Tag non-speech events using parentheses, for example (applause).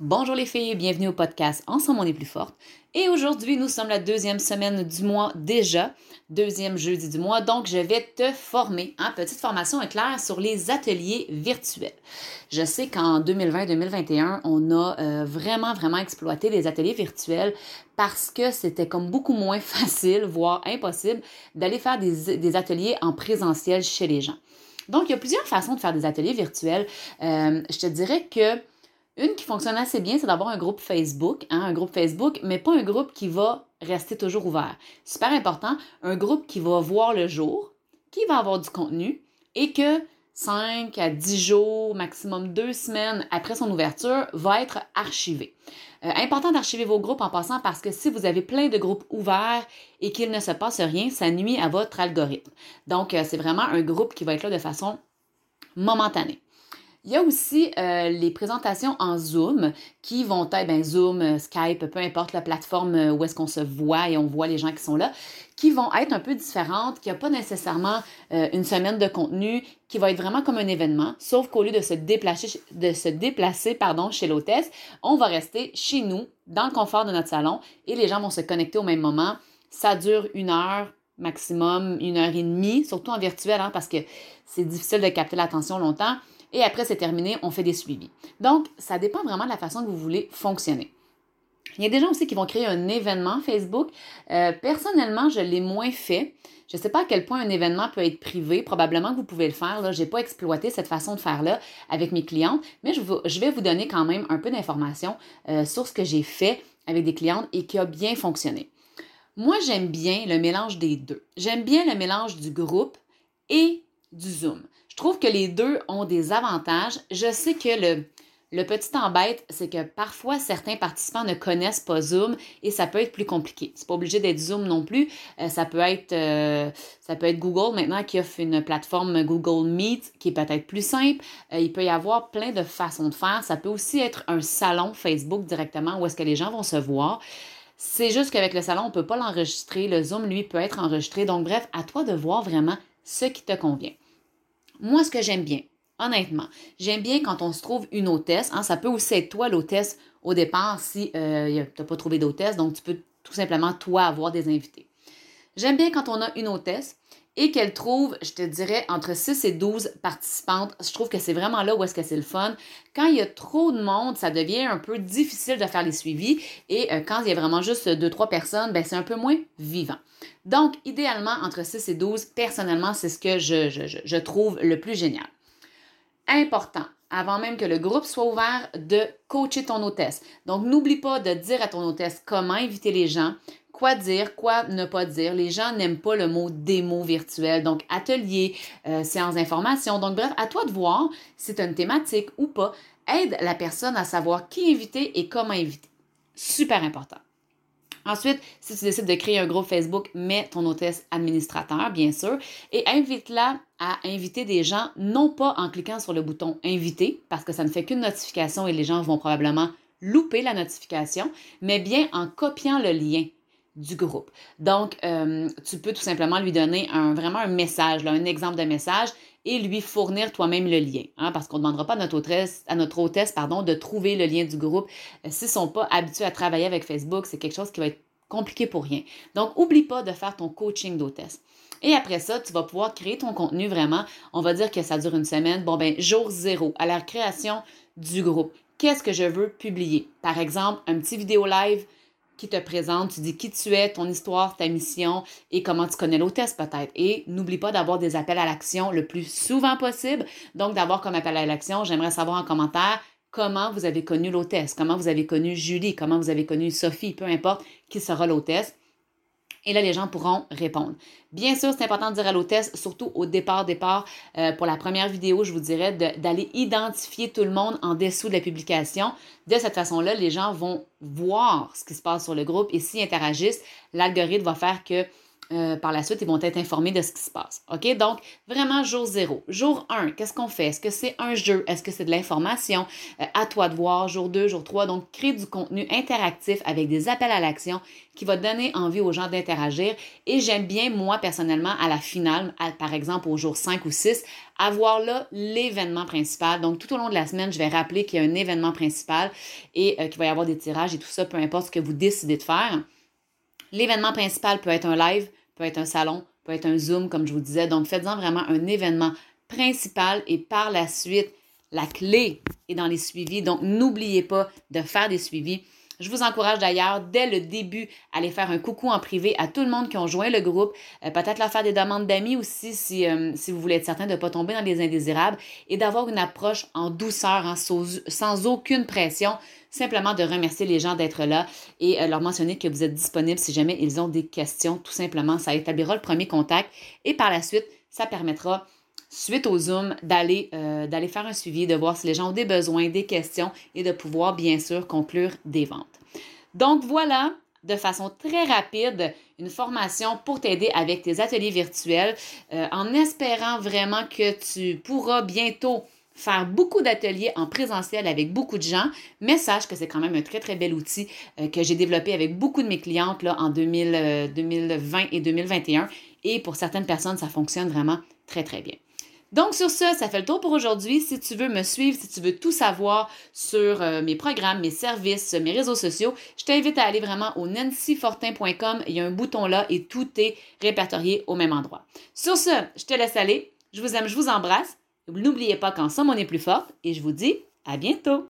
Bonjour les filles, bienvenue au podcast Ensemble on est plus forte. Et aujourd'hui, nous sommes la deuxième semaine du mois déjà, deuxième jeudi du mois. Donc, je vais te former petite formation éclair sur les ateliers virtuels. Je sais qu'en 2020-2021, on a euh, vraiment, vraiment exploité les ateliers virtuels parce que c'était comme beaucoup moins (laughs) facile, voire impossible, d'aller faire des, des ateliers en présentiel chez les gens. Donc, il y a plusieurs façons de faire des ateliers virtuels. Euh, je te dirais que une qui fonctionne assez bien, c'est d'avoir un groupe Facebook, hein, un groupe Facebook, mais pas un groupe qui va rester toujours ouvert. Super important, un groupe qui va voir le jour, qui va avoir du contenu et que 5 à 10 jours, maximum 2 semaines après son ouverture, va être archivé. Euh, important d'archiver vos groupes en passant parce que si vous avez plein de groupes ouverts et qu'il ne se passe rien, ça nuit à votre algorithme. Donc, euh, c'est vraiment un groupe qui va être là de façon momentanée. Il y a aussi euh, les présentations en Zoom qui vont être ben, Zoom, euh, Skype, peu importe la plateforme euh, où est-ce qu'on se voit et on voit les gens qui sont là, qui vont être un peu différentes, qui a pas nécessairement une semaine de contenu, qui va être vraiment comme un événement, sauf qu'au lieu de se déplacer, de se déplacer pardon, chez l'hôtesse, on va rester chez nous, dans le confort de notre salon, et les gens vont se connecter au même moment. Ça dure une heure, maximum une heure et demie, surtout en virtuel, hein, parce que c'est difficile de capter l'attention longtemps et après c'est terminé, on fait des suivis. Donc, ça dépend vraiment de la façon que vous voulez fonctionner. Il y a des gens aussi qui vont créer un événement Facebook. Euh, personnellement, je l'ai moins fait. Je ne sais pas à quel point un événement peut être privé. Probablement que vous pouvez le faire. Je n'ai pas exploité cette façon de faire-là avec mes clientes, mais je, vais vous donner quand même un peu d'informations euh, sur ce que j'ai fait avec des clientes et qui a bien fonctionné. Moi, j'aime bien le mélange des deux. J'aime bien le mélange du groupe et du Zoom. Je trouve que les deux ont des avantages. Je sais que le, le petit embête, c'est que parfois certains participants ne connaissent pas Zoom et ça peut être plus compliqué. C'est pas obligé d'être Zoom non plus. Euh, ça peut être euh, ça peut être Google maintenant qui offre une plateforme Google Meet qui est peut-être plus simple. Euh, il peut y avoir plein de façons de faire. Ça peut aussi être un salon Facebook directement où est-ce que les gens vont se voir. C'est juste qu'avec le salon, on ne peut pas l'enregistrer. Le Zoom, lui, peut être enregistré. Donc, bref, à toi de voir vraiment ce qui te convient. Moi, ce que j'aime bien, honnêtement, j'aime bien quand on se trouve une hôtesse. Hein, ça peut aussi être toi l'hôtesse au départ si euh, tu n'as pas trouvé d'hôtesse, donc tu peux tout simplement toi avoir des invités. J'aime bien quand on a une hôtesse et qu'elle trouve, je te dirais, entre 6 et 12 participantes. Je trouve que c'est vraiment là où est-ce que c'est le fun. Quand il y a trop de monde, ça devient un peu difficile de faire les suivis. Et euh, quand il y a vraiment juste 2-3 personnes, ben, c'est un peu moins vivant. Donc, idéalement, entre 6 et 12, personnellement, c'est ce que je, je trouve le plus génial. Important, avant même que le groupe soit ouvert, de coacher ton hôtesse. Donc, n'oublie pas de dire à ton hôtesse comment inviter les gens, quoi dire, quoi ne pas dire. Les gens n'aiment pas le mot démo virtuel, donc atelier, euh, séance d'information. Donc bref, à toi de voir si c'est une thématique ou pas. Aide la personne à savoir qui inviter et comment inviter. Super important. Ensuite, si tu décides de créer un groupe Facebook, mets ton hôtesse administrateur, bien sûr, et invite-la à inviter des gens, non pas en cliquant sur le bouton inviter, parce que ça ne fait qu'une notification et les gens vont probablement louper la notification, mais bien en copiant le lien du groupe. Donc, euh, tu peux tout simplement lui donner un, vraiment un message, un exemple de message et lui fournir toi-même le lien. Hein, parce qu'on ne demandera pas à notre hôtesse, à notre hôtesse pardon, de trouver le lien du groupe. Euh, s'ils ne sont pas habitués à travailler avec Facebook, c'est quelque chose qui va être compliqué pour rien. Donc, oublie pas de faire ton coaching d'hôtesse. Et après ça, tu vas pouvoir créer ton contenu vraiment. On va dire que ça dure une semaine. Bon, ben, jour zéro, à la création du groupe. Qu'est-ce que je veux publier? Par exemple, un petit vidéo live qui te présente, tu dis qui tu es, ton histoire, ta mission et comment tu connais l'hôtesse peut-être. Et n'oublie pas d'avoir des appels à l'action le plus souvent possible. Donc, d'avoir comme appel à l'action, j'aimerais savoir en commentaire comment vous avez connu l'hôtesse, comment vous avez connu Julie, comment vous avez connu Sophie, peu importe qui sera l'hôtesse. Et là, les gens pourront répondre. Bien sûr, c'est important de dire à l'hôtesse, surtout au départ, départ, euh, pour la première vidéo, je vous dirais d'aller identifier tout le monde en dessous de la publication. De cette façon-là, les gens vont voir ce qui se passe sur le groupe et s'ils interagissent, l'algorithme va faire que euh, par la suite, ils vont être informés de ce qui se passe. OK? Donc, vraiment, jour zéro. Jour 1, qu'est-ce qu'on fait? Est-ce que c'est un jeu? Est-ce que c'est de l'information? Euh, à toi de voir. Jour 2, jour 3. Donc, créer du contenu interactif avec des appels à l'action qui va donner envie aux gens d'interagir. Et j'aime bien, moi, personnellement, à la finale, par exemple, au jour 5 ou 6, avoir là l'événement principal. Donc, tout au long de la semaine, je vais rappeler qu'il y a un événement principal et euh, qu'il va y avoir des tirages et tout ça, peu importe ce que vous décidez de faire. L'événement principal peut être un live, peut être un salon, peut être un Zoom, comme je vous disais. Donc, faites-en vraiment un événement principal et par la suite, la clé est dans les suivis. Donc, n'oubliez pas de faire des suivis. Je vous encourage d'ailleurs, dès le début, à aller faire un coucou en privé à tout le monde qui ont joint le groupe. Euh, peut-être leur faire des demandes d'amis aussi si, euh, vous voulez être certain de ne pas tomber dans les indésirables et d'avoir une approche en douceur, hein, sans, aucune pression. Simplement de remercier les gens d'être là et euh, leur mentionner que vous êtes disponible si jamais ils ont des questions. Tout simplement, ça établira le premier contact et par la suite, ça permettra suite au Zoom, d'aller euh, d'aller faire un suivi, de voir si les gens ont des besoins, des questions et de pouvoir bien sûr conclure des ventes. Donc voilà, de façon très rapide, une formation pour t'aider avec tes ateliers virtuels euh, en espérant vraiment que tu pourras bientôt faire beaucoup d'ateliers en présentiel avec beaucoup de gens, mais sache que c'est quand même un très, très bel outil euh, que j'ai développé avec beaucoup de mes clientes là, en 2020 et 2021. Et pour certaines personnes, ça fonctionne vraiment très, très bien. Donc sur ce, ça fait le tour pour aujourd'hui. Si tu veux me suivre, si tu veux tout savoir sur euh, mes programmes, mes services, mes réseaux sociaux, je t'invite à aller vraiment au nancyfortin.com. Il y a un bouton là et tout est répertorié au même endroit. Sur ce, je te laisse aller. Je vous aime, je vous embrasse. N'oubliez pas qu'ensemble on est plus forte et je vous dis à bientôt.